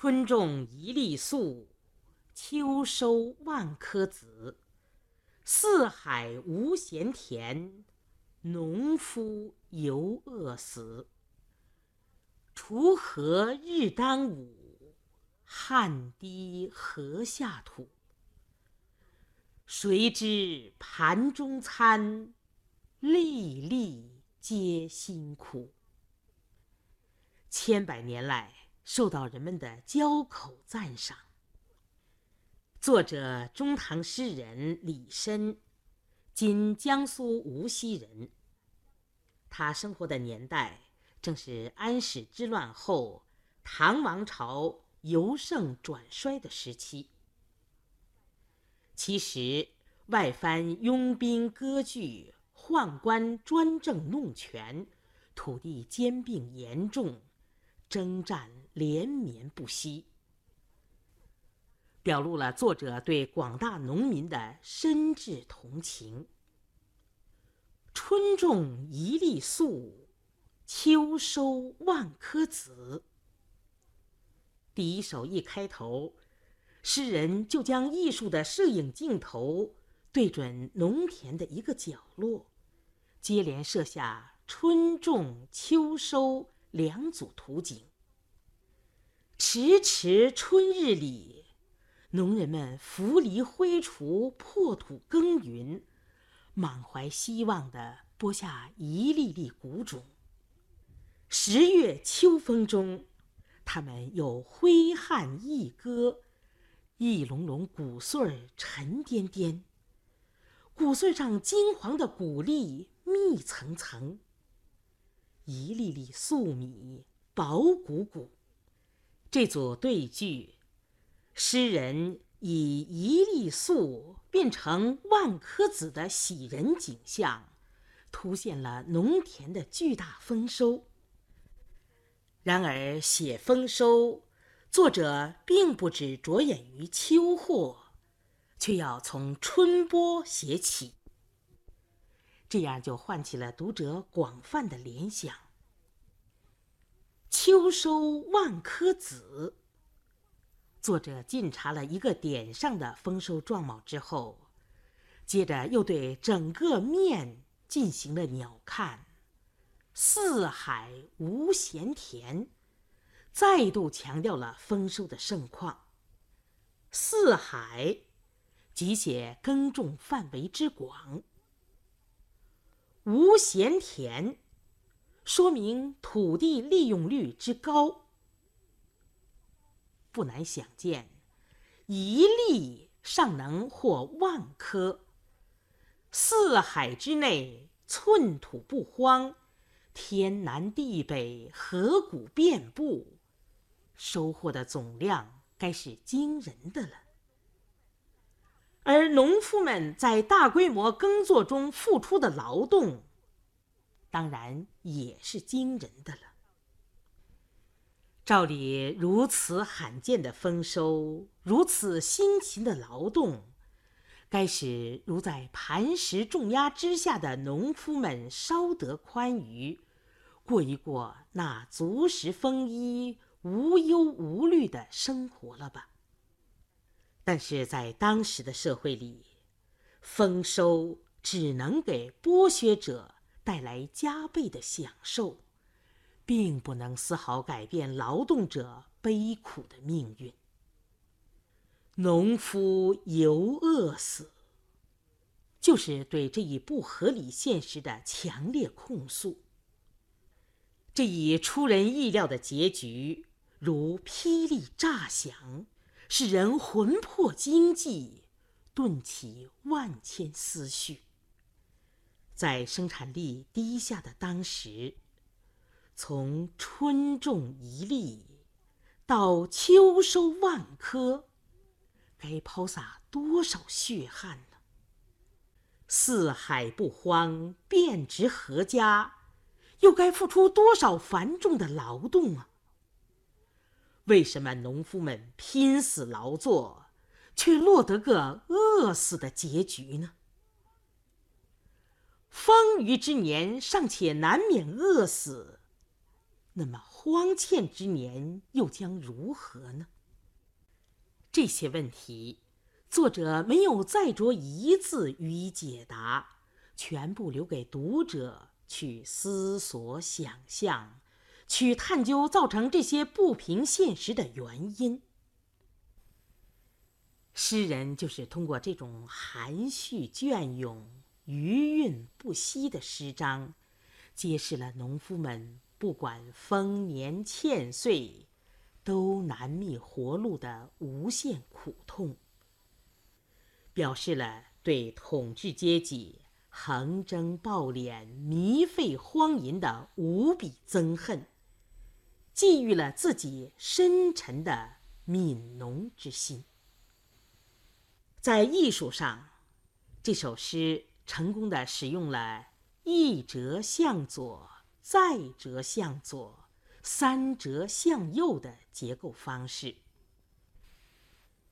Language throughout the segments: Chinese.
春种一粒粟，秋收万颗子。四海无闲田，农夫犹饿死。锄禾日当午，汗滴禾下土。谁知盘中餐，粒粒皆辛苦。千百年来，受到人们的交口赞赏。作者中唐诗人李绅，今江苏无锡人。他生活的年代正是安史之乱后唐王朝由盛转衰的时期。其实，外藩拥兵割据，宦官专政弄权，土地兼并严重，征战连绵不息。表露了作者对广大农民的深挚同情。春种一粒粟，秋收万颗子。第一首一开头，诗人就将艺术的摄影镜头对准农田的一个角落，接连设下春种秋收两组图景。迟迟春日里。农人们扶犁挥锄，破土耕耘，满怀希望地播下一粒粒谷种。十月秋风中，他们又挥汗一歌，一笼笼谷穗儿沉甸甸，谷穗上金黄的谷粒密层层，一粒粒粟米饱鼓鼓。这组对句。诗人以一粒粟变成万颗子的喜人景象，凸显了农田的巨大丰收。然而，写丰收，作者并不只着眼于秋获，却要从春播写起。这样就唤起了读者广泛的联想：秋收万颗子。作者尽查了一个点上的丰收状貌之后，接着又对整个面进行了鸟瞰，四海无闲田，再度强调了丰收的盛况。四海，即写耕种范围之广；无闲田，说明土地利用率之高。不难想见，一粒尚能获万颗。四海之内，寸土不荒，天南地北，河谷遍布，收获的总量该是惊人的了。而农夫们在大规模耕作中付出的劳动，当然也是惊人的了。照理如此罕见的丰收，如此辛勤的劳动，该使如在磐石重压之下的农夫们稍得宽裕，过一过那足食丰衣、无忧无虑的生活了吧？但是在当时的社会里，丰收只能给剥削者带来加倍的享受。并不能丝毫改变劳动者悲苦的命运。农夫犹饿死，就是对这一不合理现实的强烈控诉。这一出人意料的结局，如霹雳炸响，使人魂魄惊悸，顿起万千思绪。在生产力低下的当时。从春种一粒到秋收万颗，该抛洒多少血汗呢？四海不荒，遍植禾家，又该付出多少繁重的劳动啊？为什么农夫们拼死劳作，却落得个饿死的结局呢？丰腴之年尚且难免饿死。那么荒欠之年又将如何呢？这些问题，作者没有再着一字予以解答，全部留给读者去思索、想象，去探究造成这些不平现实的原因。诗人就是通过这种含蓄隽永、余韵不息的诗章，揭示了农夫们不管丰年欠岁，都难觅活路的无限苦痛，表示了对统治阶级横征暴敛、糜费荒淫的无比憎恨，寄予了自己深沉的悯农之心。在艺术上，这首诗成功的使用了一折向左、再折向左、三折向右的结构方式。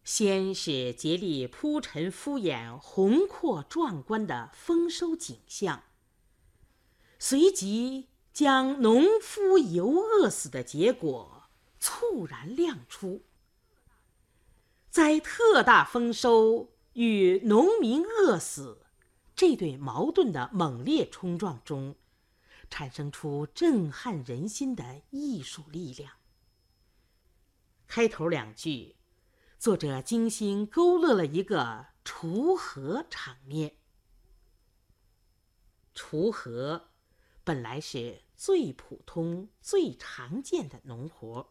先是竭力铺陈敷衍宏阔壮观的丰收景象，随即将农夫游饿死的结果猝然亮出。在特大丰收与农民饿死这对矛盾的猛烈冲撞中，产生出震撼人心的艺术力量。开头两句，作者精心勾勒了一个锄禾场面。锄禾本来是最普通、最常见的农活，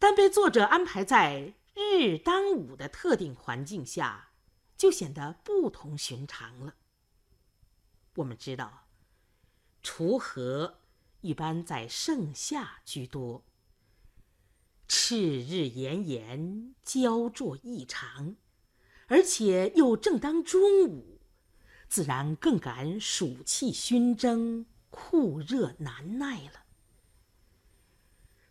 但被作者安排在。日当午的特定环境下，就显得不同寻常了。我们知道，锄禾一般在盛夏居多，赤日炎炎，焦灼异常，而且又正当中午，自然更感暑气熏蒸，酷热难耐了。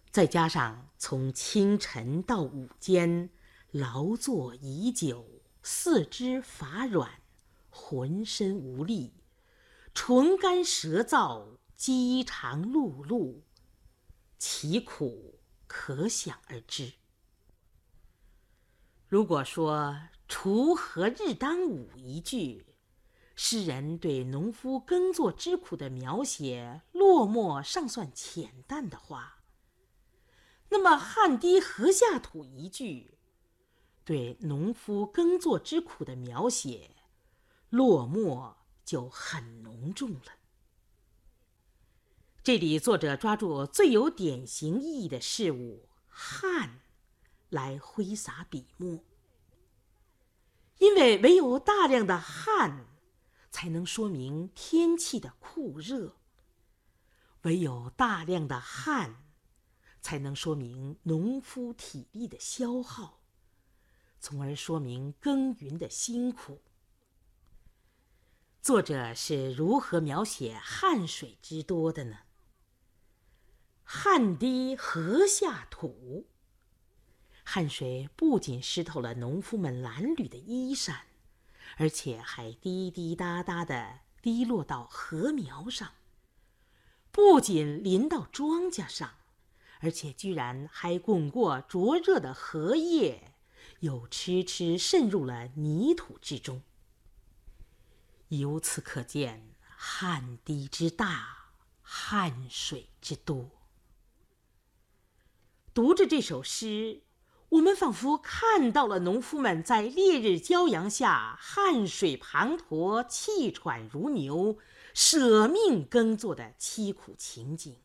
再加上从清晨到午间，劳作已久，四肢乏软，浑身无力，唇干舌燥，饥肠辘辘，其苦可想而知。如果说“锄禾日当午”一句，诗人对农夫耕作之苦的描写落寞尚算浅淡的话，那么“汗滴禾下土”一句，对农夫耕作之苦的描写，落寞就很浓重了。这里作者抓住最有典型意义的事物“汗”，来挥洒笔墨。因为唯有大量的汗，才能说明天气的酷热；唯有大量的汗。才能说明农夫体力的消耗，从而说明耕耘的辛苦。作者是如何描写汗水之多的呢？汗滴禾下土，汗水不仅湿透了农夫们褴褛的衣衫，而且还滴滴答答的滴落到禾苗上，不仅淋到庄稼上。而且居然还滚过灼热的荷叶，又迟迟渗入了泥土之中。由此可见，汗滴之大，汗水之多。读着这首诗，我们仿佛看到了农夫们在烈日骄阳下汗水滂沱、气喘如牛、舍命耕作的凄苦情景。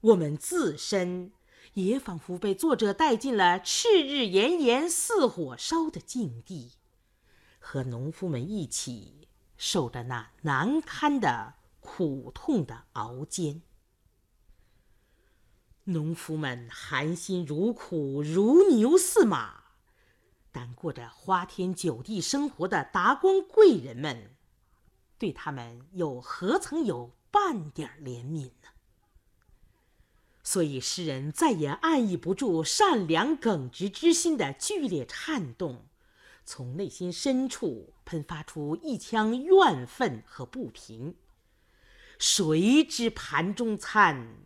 我们自身也仿佛被作者带进了赤日炎炎、似火烧的境地，和农夫们一起受着那难堪的苦痛的熬煎。农夫们含辛茹苦，如牛似马，但过着花天酒地生活的达官贵人们，对他们又何曾有半点怜悯呢？所以，诗人再也按抑不住善良耿直之心的剧烈颤动，从内心深处喷发出一腔怨愤和不平，谁知盘中餐，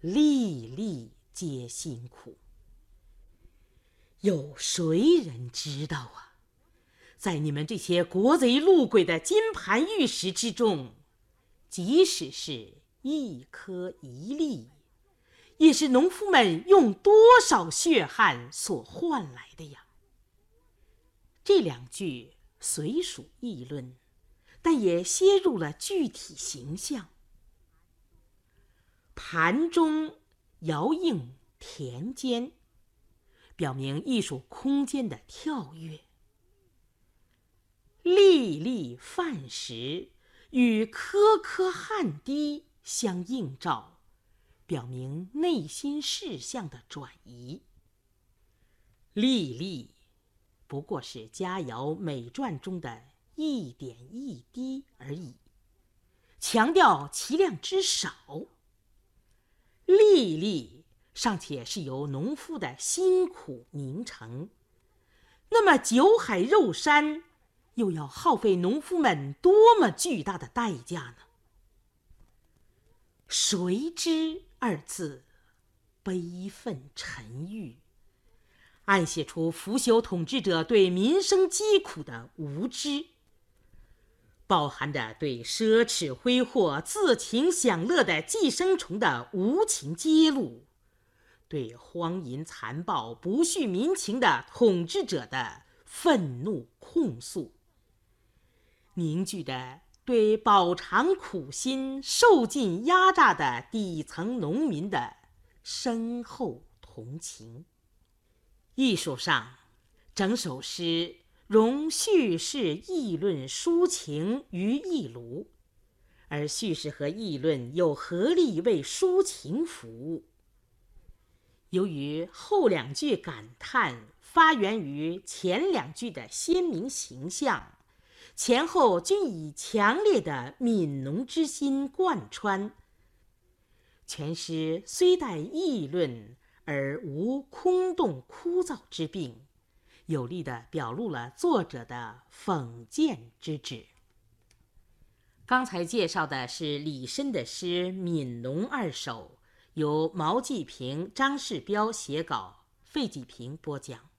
粒粒皆辛苦。有谁人知道啊？在你们这些国贼路鬼的金盘玉石之中，即使是一颗一粒，也是农夫们用多少血汗所换来的呀！这两句虽属议论，但也楔入了具体形象。盘中摇映田间。表明艺术空间的跳跃，粒粒饭食与颗颗汗滴相映照，表明内心事项的转移。粒粒不过是佳肴美馔中的一点一滴而已，强调其量之少。粒粒。尚且是由农夫的辛苦凝成，那么酒海肉山，又要耗费农夫们多么巨大的代价呢？谁知二字，悲愤沉郁，暗写出腐朽统治者对民生疾苦的无知，包含着对奢侈挥霍、自情享乐的寄生虫的无情揭露。对荒淫残暴、不恤民情的统治者的愤怒控诉，凝聚的对饱尝苦心、受尽压榨的底层农民的深厚同情。艺术上，整首诗融叙事、议论、抒情于一炉，而叙事和议论又合力为抒情服务。由于后两句感叹发源于前两句的鲜明形象，前后均以强烈的悯农之心贯穿。全诗虽带议论，而无空洞枯燥之病，有力地表露了作者的讽谏之旨。刚才介绍的是李绅的诗《悯农二首》。由毛继平、张世彪写稿，费继平播讲。